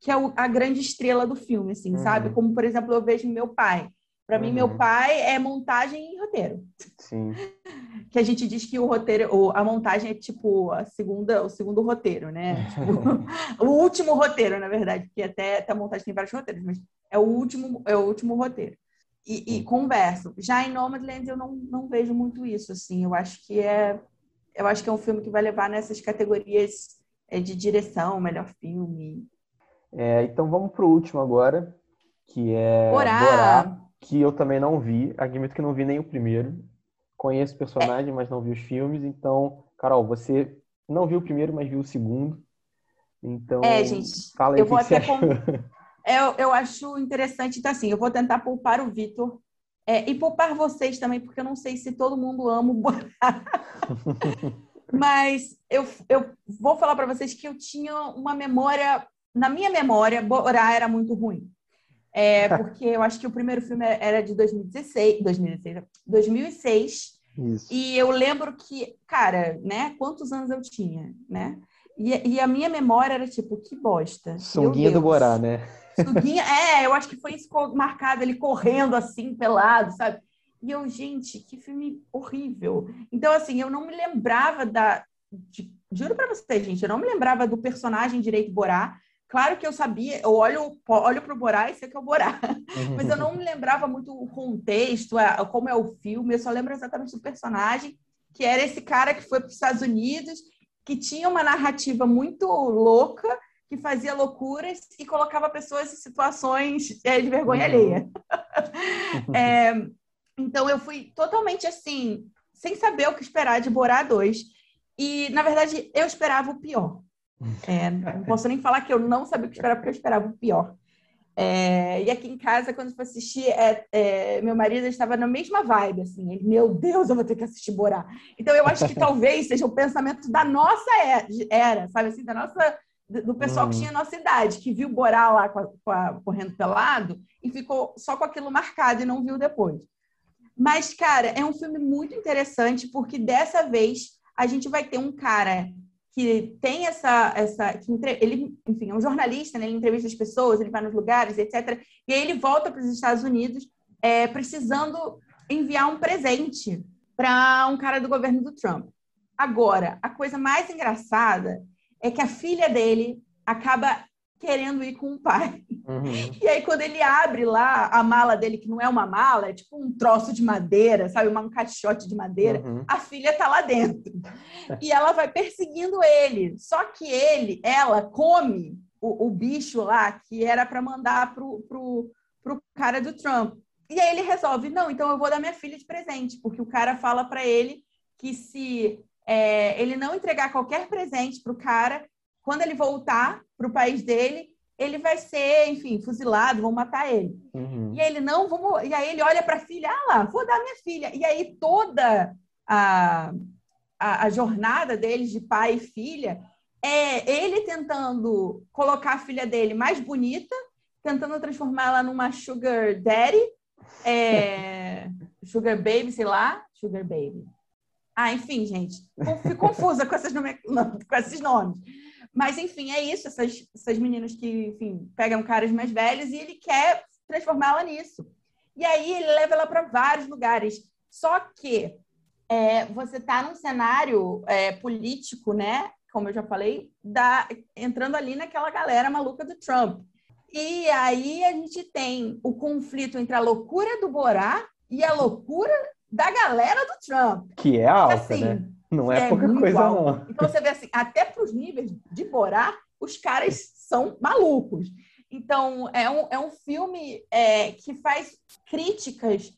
que é o, a grande estrela do filme, assim, uhum. sabe? Como, por exemplo, eu vejo meu pai. Para uhum. mim, meu uhum. pai é montagem e roteiro.
Sim.
Que a gente diz que o roteiro, a montagem é tipo a segunda, o segundo roteiro, né? Tipo, o último roteiro, na verdade, porque até, até a montagem tem vários roteiros, mas é o último, é o último roteiro. E, e converso. Já em Nomadland eu não, não vejo muito isso, assim. Eu acho que é, eu acho que é um filme que vai levar nessas categorias é, de direção, melhor filme.
É, então vamos pro último agora, que é
Borá. Borá
que eu também não vi. Admito que não vi nem o primeiro. Conheço o personagem, mas não vi os filmes. Então, Carol, você não viu o primeiro, mas viu o segundo. Então,
é, gente,
fala aí
eu
o
vou
que
até
você com...
eu, eu acho interessante, então assim, eu vou tentar poupar o Vitor é, e poupar vocês também, porque eu não sei se todo mundo ama o Borá. Mas eu, eu vou falar para vocês que eu tinha uma memória, na minha memória, Borá era muito ruim. É, porque eu acho que o primeiro filme era de 2016, 2016 2006. Isso. E eu lembro que, cara, né? Quantos anos eu tinha, né? E, e a minha memória era tipo, que bosta.
Sunguinha do Borá, né?
Sunguinha, é, eu acho que foi isso marcado, ele correndo assim, pelado, sabe? E eu, gente, que filme horrível. Então, assim, eu não me lembrava da. De, juro pra você, gente, eu não me lembrava do personagem direito Borá. Claro que eu sabia, eu olho, olho para o Borá e sei que é o Borá, uhum. mas eu não me lembrava muito o contexto, a, como é o filme, eu só lembro exatamente do personagem, que era esse cara que foi para os Estados Unidos, que tinha uma narrativa muito louca, que fazia loucuras e colocava pessoas em situações é, de vergonha uhum. alheia. é, então eu fui totalmente assim, sem saber o que esperar de Borá 2. E, na verdade, eu esperava o pior. É, não posso nem falar que eu não sabia o que esperar, porque eu esperava o pior. É, e aqui em casa, quando fui assistir, é, é, meu marido estava na mesma vibe, assim, ele, meu Deus, eu vou ter que assistir Borá. Então, eu acho que talvez seja o pensamento da nossa era, sabe assim, da nossa, do pessoal que uhum. tinha a nossa idade, que viu Borá lá com a, com a, correndo pelado e ficou só com aquilo marcado e não viu depois. Mas, cara, é um filme muito interessante, porque dessa vez a gente vai ter um cara que tem essa, essa que ele, enfim, é um jornalista, né? ele entrevista as pessoas, ele vai nos lugares, etc. E aí ele volta para os Estados Unidos é, precisando enviar um presente para um cara do governo do Trump. Agora, a coisa mais engraçada é que a filha dele acaba querendo ir com o pai. Uhum. E aí, quando ele abre lá a mala dele, que não é uma mala, é tipo um troço de madeira, sabe? Um caixote de madeira, uhum. a filha tá lá dentro. E ela vai perseguindo ele. Só que ele, ela, come o, o bicho lá que era para mandar pro, pro, pro cara do Trump. E aí ele resolve, não, então eu vou dar minha filha de presente, porque o cara fala para ele que se é, ele não entregar qualquer presente pro cara, quando ele voltar para o país dele, ele vai ser, enfim, fuzilado, vão matar ele. Uhum. E ele não, vamos. E aí ele olha para a filha, ah lá, vou dar minha filha. E aí toda a, a, a, jornada deles de pai e filha é ele tentando colocar a filha dele mais bonita, tentando transformá-la numa sugar daddy, é, sugar baby, sei lá, sugar baby. Ah, enfim, gente, fico confusa com, essas nome... com esses nomes. Mas, enfim, é isso. Essas, essas meninas que, enfim, pegam caras mais velhos e ele quer transformá-la nisso. E aí ele leva ela para vários lugares. Só que é, você está num cenário é, político, né? Como eu já falei, da, entrando ali naquela galera maluca do Trump. E aí a gente tem o conflito entre a loucura do Borá e a loucura da galera do Trump.
Que é alta, assim, né? Não é, é pouca coisa, não.
Então você vê assim, até para os níveis de Borá, os caras são malucos. Então, é um, é um filme é, que faz críticas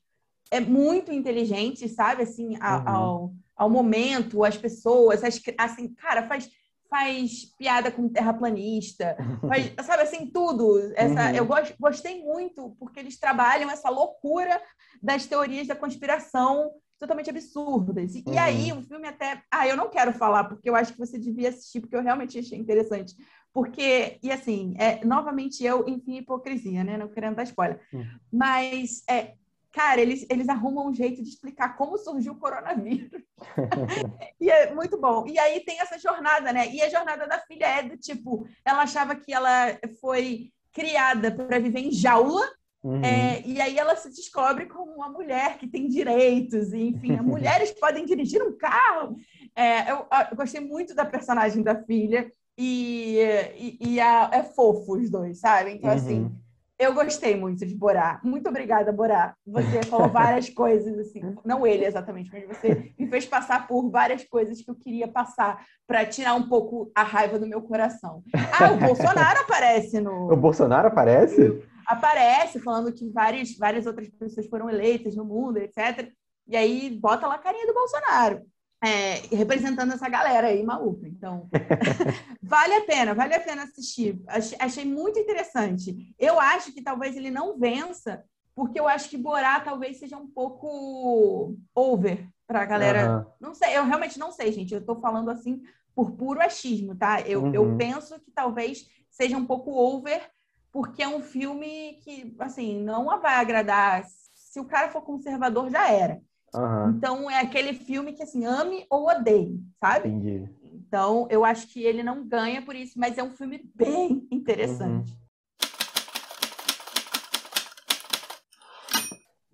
é muito inteligentes, sabe? Assim, a, uhum. ao, ao momento, as pessoas, as, assim, cara, faz, faz piada com terraplanista, faz, sabe assim, tudo. Essa, uhum. Eu gost, gostei muito, porque eles trabalham essa loucura das teorias da conspiração totalmente absurdas. E, uhum. e, aí o filme até. Ah, eu não quero falar, porque eu acho que você devia assistir, porque eu realmente achei interessante. Porque, e assim, é, novamente eu, enfim, hipocrisia, né? Não querendo dar spoiler. Uhum. Mas, é, cara, eles, eles arrumam um jeito de explicar como surgiu o coronavírus. e é muito bom. E aí tem essa jornada, né? E a jornada da filha é do tipo, ela achava que ela foi criada para viver em jaula Uhum. É, e aí ela se descobre como uma mulher que tem direitos, e, enfim, mulheres podem dirigir um carro. É, eu, eu, gostei muito da personagem da filha e, e, e a, é fofo os dois, sabe? Então, assim, uhum. assim, eu gostei muito de Borá. Muito obrigada, Borá. Você falou várias coisas, assim, não ele exatamente, mas você me fez passar por várias coisas que eu queria passar para tirar um pouco a raiva do meu coração. Ah, o Bolsonaro aparece no.
O Bolsonaro aparece?
aparece falando que várias, várias outras pessoas foram eleitas no mundo, etc. E aí bota lá a carinha do Bolsonaro. É, representando essa galera aí maluca. Então, vale a pena, vale a pena assistir. Achei, muito interessante. Eu acho que talvez ele não vença, porque eu acho que Borá talvez seja um pouco over para a galera. Uhum. Não sei, eu realmente não sei, gente. Eu estou falando assim por puro achismo, tá? Eu, uhum. eu penso que talvez seja um pouco over porque é um filme que, assim, não vai agradar. Se o cara for conservador, já era. Uhum. Então, é aquele filme que, assim, ame ou odeie, sabe?
Entendi.
Então, eu acho que ele não ganha por isso, mas é um filme bem interessante. Uhum.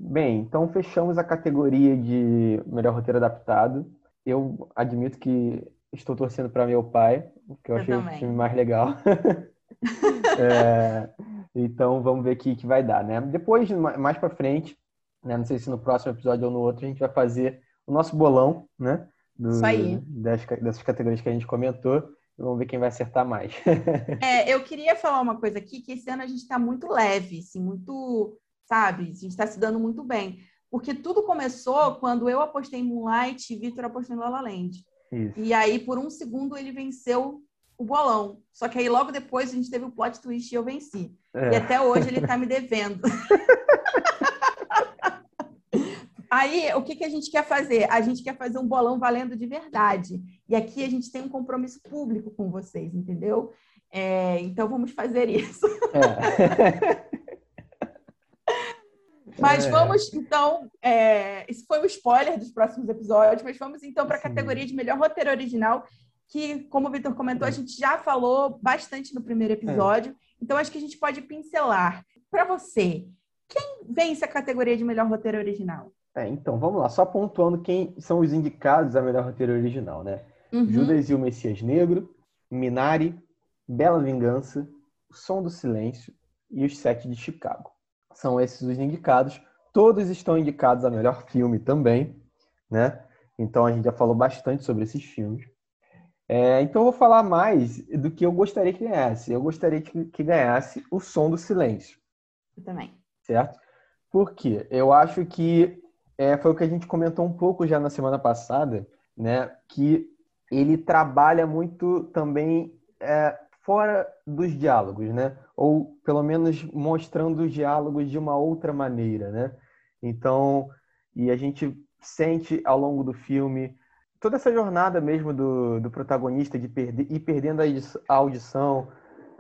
Bem, então fechamos a categoria de melhor roteiro adaptado. Eu admito que estou torcendo para meu pai, porque eu, eu achei também. o filme mais legal. é, então vamos ver o que, que vai dar, né? Depois, mais para frente, né? Não sei se no próximo episódio ou no outro, a gente vai fazer o nosso bolão, né?
Do, Isso aí.
Das, dessas categorias que a gente comentou. Vamos ver quem vai acertar mais.
é, eu queria falar uma coisa aqui, que esse ano a gente está muito leve, assim, muito, sabe? A gente está se dando muito bem. Porque tudo começou quando eu apostei em Moonlight e Vitor apostou em La La Land. Isso. E aí, por um segundo, ele venceu o bolão. Só que aí logo depois a gente teve o plot twist e eu venci. É. E até hoje ele tá me devendo. aí o que, que a gente quer fazer? A gente quer fazer um bolão valendo de verdade. E aqui a gente tem um compromisso público com vocês, entendeu? É, então vamos fazer isso. É. Mas é. vamos, então, é, isso foi o um spoiler dos próximos episódios, mas vamos então para a categoria de melhor roteiro original, que, como o Vitor comentou, a gente já falou bastante no primeiro episódio. É. Então, acho que a gente pode pincelar. Para você, quem vence a categoria de melhor roteiro original?
É, então, vamos lá. Só pontuando quem são os indicados a melhor roteiro original, né? Uhum. Judas e o Messias Negro, Minari, Bela Vingança, O Som do Silêncio e Os Sete de Chicago. São esses os indicados. Todos estão indicados a melhor filme também, né? Então a gente já falou bastante sobre esses filmes. É, então eu vou falar mais do que eu gostaria que ganhasse. Eu gostaria que, que ganhasse o som do silêncio.
Eu também.
Certo? Por quê? Eu acho que é, foi o que a gente comentou um pouco já na semana passada, né? Que ele trabalha muito também é, fora dos diálogos, né? Ou pelo menos mostrando os diálogos de uma outra maneira, né? Então, e a gente sente ao longo do filme toda essa jornada mesmo do, do protagonista de perder, ir perdendo a audição,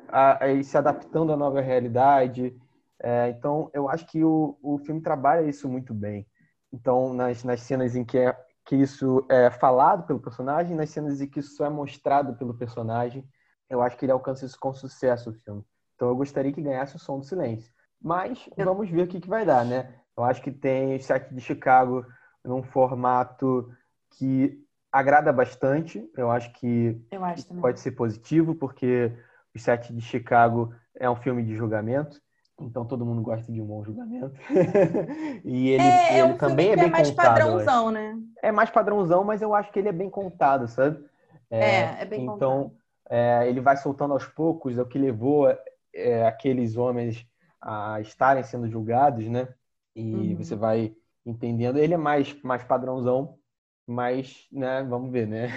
a, a se adaptando à nova realidade. É, então, eu acho que o, o filme trabalha isso muito bem. Então, nas, nas cenas em que, é, que isso é falado pelo personagem, nas cenas em que isso é mostrado pelo personagem, eu acho que ele alcança isso com sucesso, o filme. Então, eu gostaria que ganhasse o Som do Silêncio. Mas vamos ver o que, que vai dar, né? Eu acho que tem o Sete de Chicago num formato que agrada bastante. Eu acho que
eu acho
pode ser positivo, porque o Sete de Chicago é um filme de julgamento. Então todo mundo gosta de um bom julgamento.
e ele, é, é ele um também é bem é mais contado. padrãozão, né?
É mais padrãozão, mas eu acho que ele é bem contado, sabe?
É, é, é bem
então,
contado.
Então, ele vai soltando aos poucos, é o que levou é, aqueles homens a estarem sendo julgados, né? E uhum. você vai entendendo. Ele é mais, mais padrãozão, mas, né, vamos ver, né?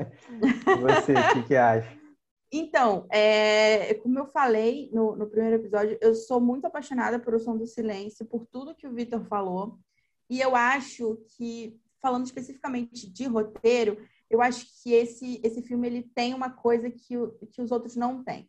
Você, o que, que acha?
Então, é, como eu falei no, no, primeiro episódio, eu sou muito apaixonada por O Som do Silêncio, por tudo que o Vitor falou. E eu acho que falando especificamente de roteiro, eu acho que esse, esse filme ele tem uma coisa que, que os outros não têm.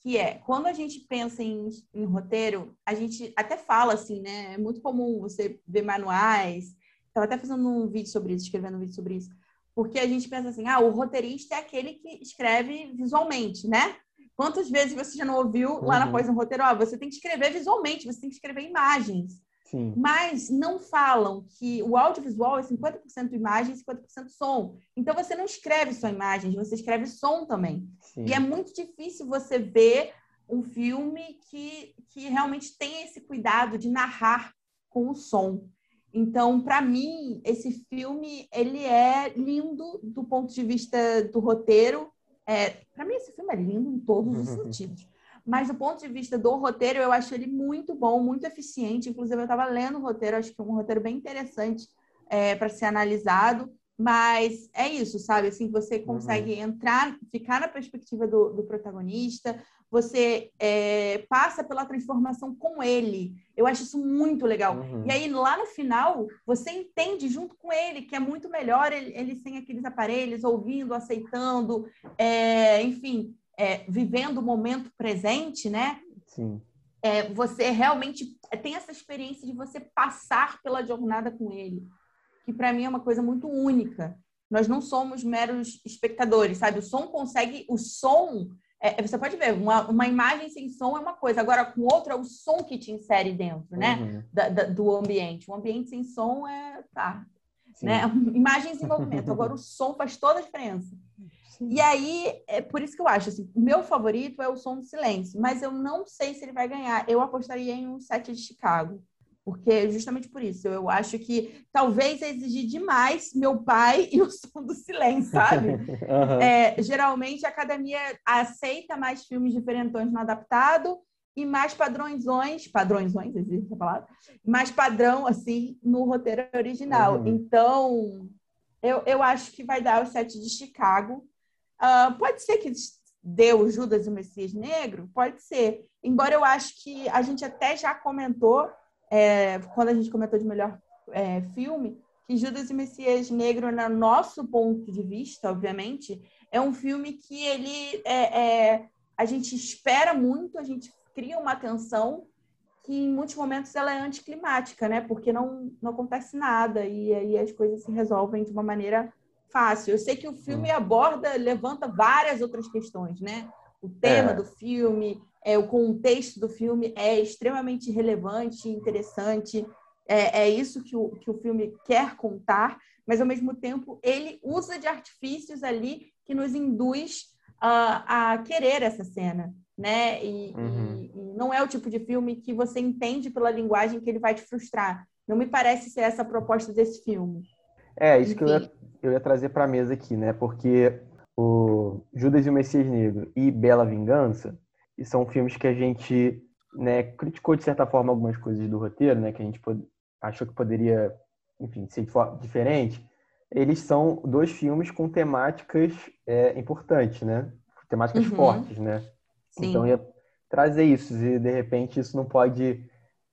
Que é, quando a gente pensa em, em roteiro, a gente até fala assim, né? É muito comum você ver manuais. Estava até fazendo um vídeo sobre isso, escrevendo um vídeo sobre isso. Porque a gente pensa assim, ah, o roteirista é aquele que escreve visualmente, né? Quantas vezes você já não ouviu lá na uhum. coisa no roteiro? Ah, você tem que escrever visualmente, você tem que escrever imagens. Sim. Mas não falam que o audiovisual é 50% imagem e 50% som. Então você não escreve só imagens, você escreve som também. Sim. E é muito difícil você ver um filme que, que realmente tem esse cuidado de narrar com o som. Então, para mim, esse filme ele é lindo do ponto de vista do roteiro. É, para mim, esse filme é lindo em todos os sentidos. Mas do ponto de vista do roteiro, eu acho ele muito bom, muito eficiente. Inclusive, eu estava lendo o roteiro, acho que é um roteiro bem interessante é, para ser analisado. Mas é isso, sabe? Assim, você consegue uhum. entrar, ficar na perspectiva do, do protagonista, você é, passa pela transformação com ele. Eu acho isso muito legal. Uhum. E aí, lá no final, você entende junto com ele que é muito melhor ele, ele sem aqueles aparelhos, ouvindo, aceitando, é, enfim, é, vivendo o momento presente, né?
Sim.
É, você realmente tem essa experiência de você passar pela jornada com ele, que para mim é uma coisa muito única. Nós não somos meros espectadores, sabe? O som consegue, o som, é, você pode ver, uma, uma imagem sem som é uma coisa, agora com outra é o som que te insere dentro, né? Uhum. Da, da, do ambiente. O ambiente sem som é, tá, né? Imagens em movimento. Agora o som faz toda a diferença. E aí, é por isso que eu acho, assim, o meu favorito é o Som do Silêncio, mas eu não sei se ele vai ganhar. Eu apostaria em um set de Chicago, porque justamente por isso, eu acho que talvez exigir demais meu pai e o Som do Silêncio, sabe? uhum. é, geralmente a academia aceita mais filmes diferentões no adaptado e mais padrõesões, padrõesões, existe essa palavra, mais padrão, assim, no roteiro original. Uhum. Então, eu, eu acho que vai dar o set de Chicago, Uh, pode ser que deu Judas e o Messias Negro? Pode ser. Embora eu acho que a gente até já comentou, é, quando a gente comentou de melhor é, filme, que Judas e Messias Negro, no nosso ponto de vista, obviamente, é um filme que ele é, é a gente espera muito, a gente cria uma tensão que em muitos momentos ela é anticlimática, né? Porque não, não acontece nada e aí as coisas se resolvem de uma maneira fácil. Eu sei que o filme aborda, levanta várias outras questões, né? O tema é. do filme, é, o contexto do filme é extremamente relevante, interessante. É, é isso que o, que o filme quer contar, mas ao mesmo tempo ele usa de artifícios ali que nos induz uh, a querer essa cena, né? E, uhum. e, e não é o tipo de filme que você entende pela linguagem que ele vai te frustrar. Não me parece ser essa a proposta desse filme.
É, isso Enfim. que eu ia, eu ia trazer para a mesa aqui, né? Porque o Judas e o Messias Negro e Bela Vingança são filmes que a gente né, criticou de certa forma algumas coisas do roteiro, né? Que a gente achou que poderia, enfim, ser diferente. Eles são dois filmes com temáticas é, importantes, né? Temáticas uhum. fortes, né? Sim. Então ia trazer isso e de repente isso não pode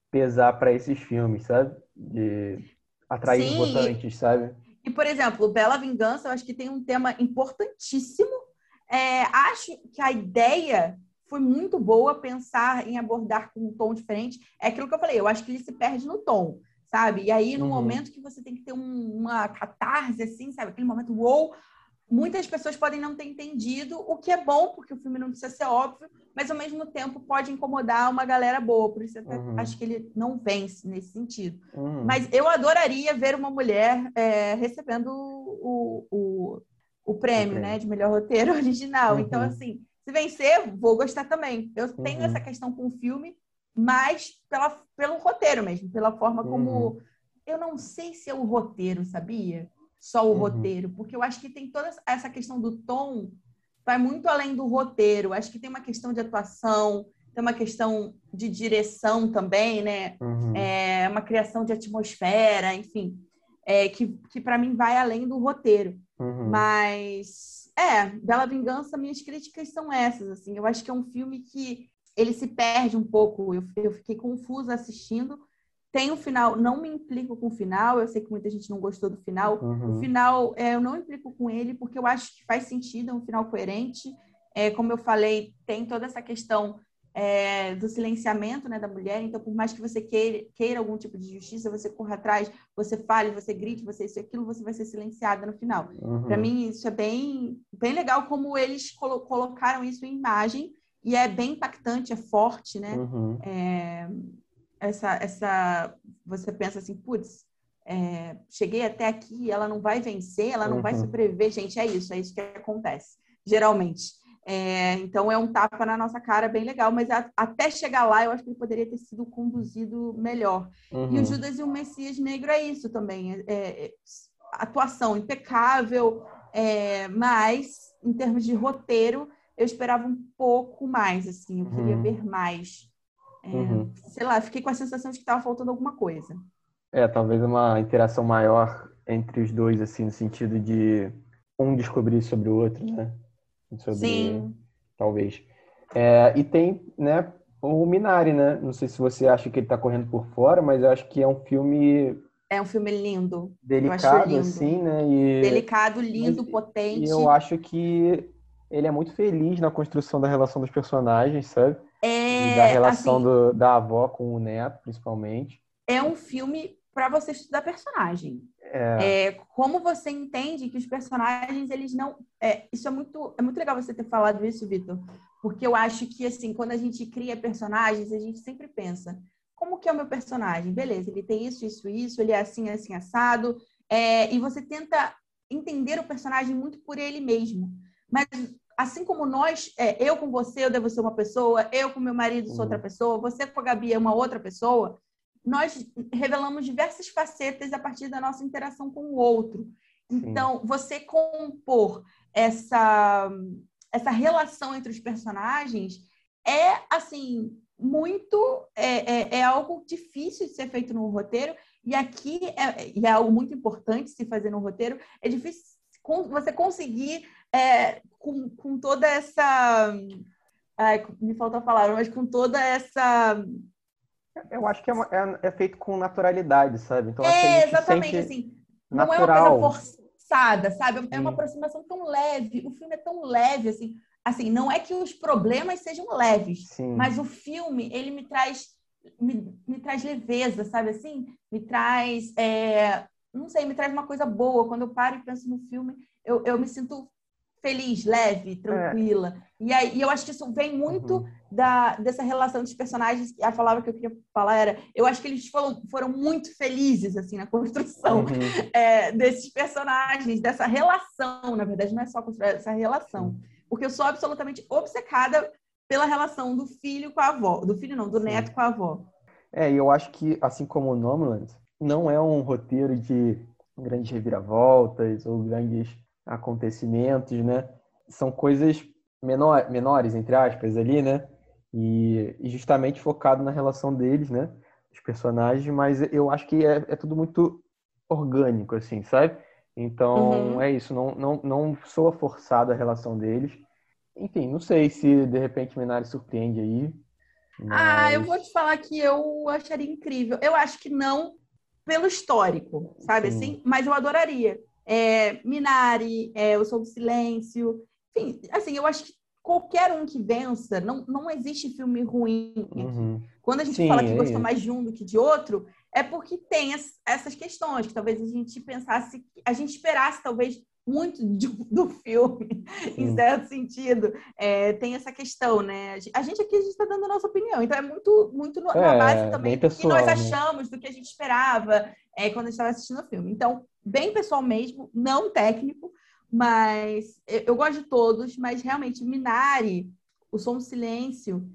pesar para esses filmes, sabe? De atrair Sim. votantes, sabe?
E, por exemplo, Bela Vingança, eu acho que tem um tema importantíssimo. É, acho que a ideia foi muito boa pensar em abordar com um tom diferente. É aquilo que eu falei, eu acho que ele se perde no tom, sabe? E aí, no uhum. momento que você tem que ter um, uma catarse, assim, sabe? Aquele momento, uou, muitas pessoas podem não ter entendido, o que é bom, porque o filme não precisa ser óbvio, mas ao mesmo tempo pode incomodar uma galera boa, por isso eu uhum. acho que ele não vence nesse sentido. Uhum. Mas eu adoraria ver uma mulher é, recebendo o, o, o, prêmio, né, de melhor roteiro original. Então, uhum. Então, assim, se vencer, vou gostar também. Eu tenho uhum. essa questão com o filme, mas pela, pelo roteiro mesmo, pela forma como. Uhum. Eu não sei se é o roteiro, sabia? só o uhum. roteiro, porque eu acho que tem toda essa questão do tom, vai muito além do roteiro. Acho que tem uma questão de atuação, tem uma questão de direção também, né? Uhum. É, uma criação de atmosfera, enfim, é, que, que para mim vai além do roteiro. Uhum. Mas, é, Bela Vingança, minhas críticas são essas, assim. Eu acho que é um filme que ele se perde um pouco. Eu, eu fiquei confusa assistindo. tem o final, não me implico com o final, eu sei que muita gente não gostou do final. Uhum. O final, é, eu não implico com ele porque eu acho que faz sentido, é um final coerente. É, como eu falei, tem toda essa questão é, do silenciamento né, da mulher. Então, por mais que você queira, queira algum tipo de justiça, você corra atrás, você fale, você grite, você isso e aquilo, você vai ser silenciada no final. Uhum. Para mim, isso é bem, bem legal como eles colo colocaram isso em imagem e é bem impactante, é forte, né? Uhum. É, essa, essa, você pensa assim, putz, é, cheguei até aqui, ela não vai vencer, ela não uhum. vai sobreviver, gente, é isso, é isso que acontece, geralmente. É, então é um tapa na nossa cara bem legal, mas a, até chegar lá eu acho que ele poderia ter sido conduzido melhor. Uhum. E o uhum. Judas e o Messias Negro é isso também, é, é, atuação impecável, é, mas em termos de roteiro eu esperava um pouco mais, assim, eu queria uhum. ver mais. É, uhum. Sei lá, fiquei com a sensação de que estava faltando alguma coisa.
É, talvez uma interação maior entre os dois, assim, no sentido de um descobrir sobre o outro, né?
Sobre, Sim.
Talvez. É, e tem, né, o Minari, né? Não sei se você acha que ele está correndo por fora, mas eu acho que é um filme
é um filme lindo.
Delicado, lindo. assim, né?
E... Delicado, lindo, mas, potente.
E eu acho que ele é muito feliz na construção da relação dos personagens, sabe?
É,
e da relação assim, do, da avó com o neto, principalmente.
É um filme para você estudar personagem. É. é. como você entende que os personagens eles não é, isso é muito é muito legal você ter falado isso Vitor porque eu acho que assim quando a gente cria personagens a gente sempre pensa como que é o meu personagem beleza ele tem isso isso isso ele é assim assim assado é, e você tenta entender o personagem muito por ele mesmo mas assim como nós, é, eu com você, eu devo ser uma pessoa, eu com meu marido sou outra uhum. pessoa, você com a Gabi é uma outra pessoa, nós revelamos diversas facetas a partir da nossa interação com o outro. Então, Sim. você compor essa, essa relação entre os personagens é, assim, muito... É, é, é algo difícil de ser feito no roteiro, e aqui é, e é algo muito importante se fazer no roteiro, é difícil você conseguir é, com, com toda essa. Ai, me falta a palavra, mas com toda essa.
Eu acho que é, é, é feito com naturalidade, sabe?
Então, é, exatamente, assim. Não natural. é uma coisa forçada, sabe? Sim. É uma aproximação tão leve. O filme é tão leve, assim. Assim, não é que os problemas sejam leves, Sim. mas o filme, ele me traz me, me traz leveza, sabe assim? Me traz, é, não sei, me traz uma coisa boa. Quando eu paro e penso no filme, eu, eu me sinto feliz, leve, é. tranquila. É. E aí e eu acho que isso vem muito uhum. da, dessa relação dos personagens. A palavra que eu queria falar era, eu acho que eles foram, foram muito felizes assim na construção uhum. é, desses personagens, dessa relação. Na verdade, não é só construir essa relação, uhum. porque eu sou absolutamente obcecada pela relação do filho com a avó, do filho não, do Sim. neto com a avó.
É, e eu acho que assim como o Nomadland, não é um roteiro de grandes reviravoltas ou grandes acontecimentos, né? São coisas menor, menores, entre aspas, ali, né? E, e, justamente focado na relação deles, né? Os personagens, mas eu acho que é, é tudo muito orgânico, assim, sabe? Então, uhum. é isso, não, não, não soa forçada a relação deles. Enfim, não sei se de repente Minari surpreende aí.
Mas... Ah, eu vou te falar que eu acharia incrível. Eu acho que não pelo histórico, sabe Sim. assim? Mas eu adoraria é, Minari, é, O Som do Silêncio. Enfim, assim, eu acho que qualquer um que vença, não, não existe filme ruim. Uhum. Quando a gente Sim, fala que é gosta mais de um do que de outro, é porque tem as, essas questões que talvez a gente pensasse, a gente esperasse talvez muito de, do filme, Sim. em certo sentido. É, tem essa questão, né? A gente aqui está dando a nossa opinião, então é muito, muito no, é, na base também do que nós né? achamos, do que a gente esperava é, quando a gente estava assistindo o filme. Então, bem pessoal mesmo, não técnico, mas eu, eu gosto de todos, mas realmente Minari, O Som do Silêncio,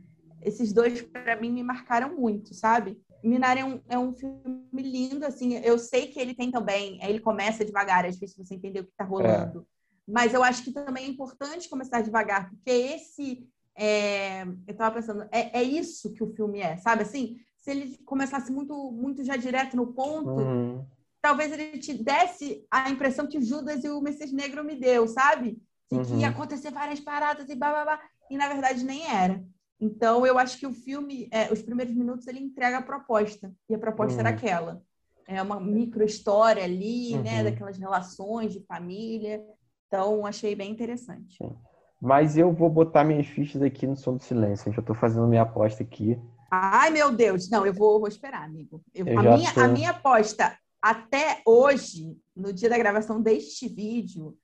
esses dois para mim me marcaram muito, sabe? Minari é um, é um filme lindo, assim, eu sei que ele tem também, ele começa devagar, é difícil você entender o que está rolando. É. Mas eu acho que também é importante começar devagar, porque esse é, eu estava pensando, é, é isso que o filme é, sabe assim? Se ele começasse muito, muito já direto no ponto, uhum talvez ele te desse a impressão que o Judas e o Messias Negro me deu, sabe? De uhum. que ia acontecer várias paradas e blá, blá, blá. E na verdade nem era. Então, eu acho que o filme, é, os primeiros minutos, ele entrega a proposta. E a proposta uhum. era aquela. É uma micro história ali, né, uhum. Daquelas relações de família. Então, achei bem interessante. Sim.
Mas eu vou botar minhas fichas aqui no som do silêncio. Já estou fazendo minha aposta aqui.
Ai, meu Deus. Não, eu vou, vou esperar, amigo. Eu, eu a, minha, tô... a minha aposta até hoje, no dia da gravação deste vídeo,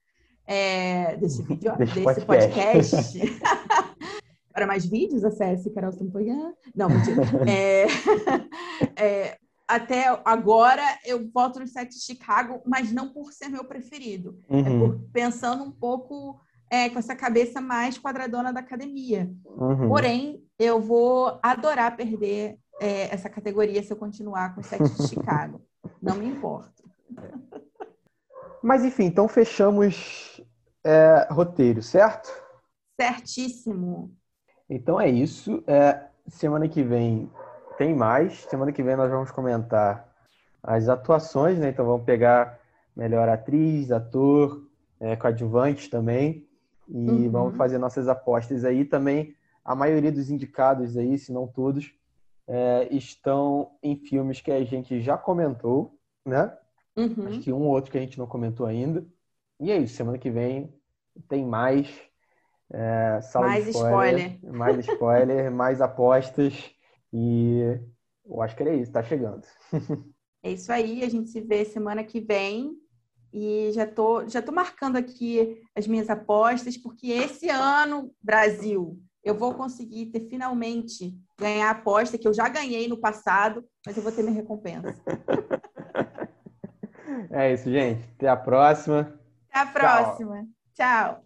é, desse vídeo, desse, desse podcast. podcast. Para mais vídeos, acesse Carol Sampoyan. Não, mentira. É, é, até agora eu voto no set de Chicago, mas não por ser meu preferido. É uhum. Por pensando um pouco é, com essa cabeça mais quadradona da academia. Uhum. Porém, eu vou adorar perder é, essa categoria se eu continuar com o set de Chicago. Não me importo.
Mas enfim, então fechamos é, roteiro, certo?
Certíssimo.
Então é isso. É, semana que vem tem mais. Semana que vem nós vamos comentar as atuações, né? Então vamos pegar melhor atriz, ator, é, coadjuvante também. E uhum. vamos fazer nossas apostas aí também. A maioria dos indicados aí, se não todos, é, estão em filmes que a gente já comentou, né? Uhum. Acho que um ou outro que a gente não comentou ainda. E é isso, semana que vem tem mais. É,
mais spoiler,
spoiler. Mais spoiler, mais apostas. E eu acho que era isso, tá chegando.
é isso aí, a gente se vê semana que vem. E já tô, já tô marcando aqui as minhas apostas, porque esse ano, Brasil, eu vou conseguir ter finalmente ganhar a aposta que eu já ganhei no passado, mas eu vou ter minha recompensa.
É isso, gente. Até a próxima.
Até a próxima. Tchau. Tchau.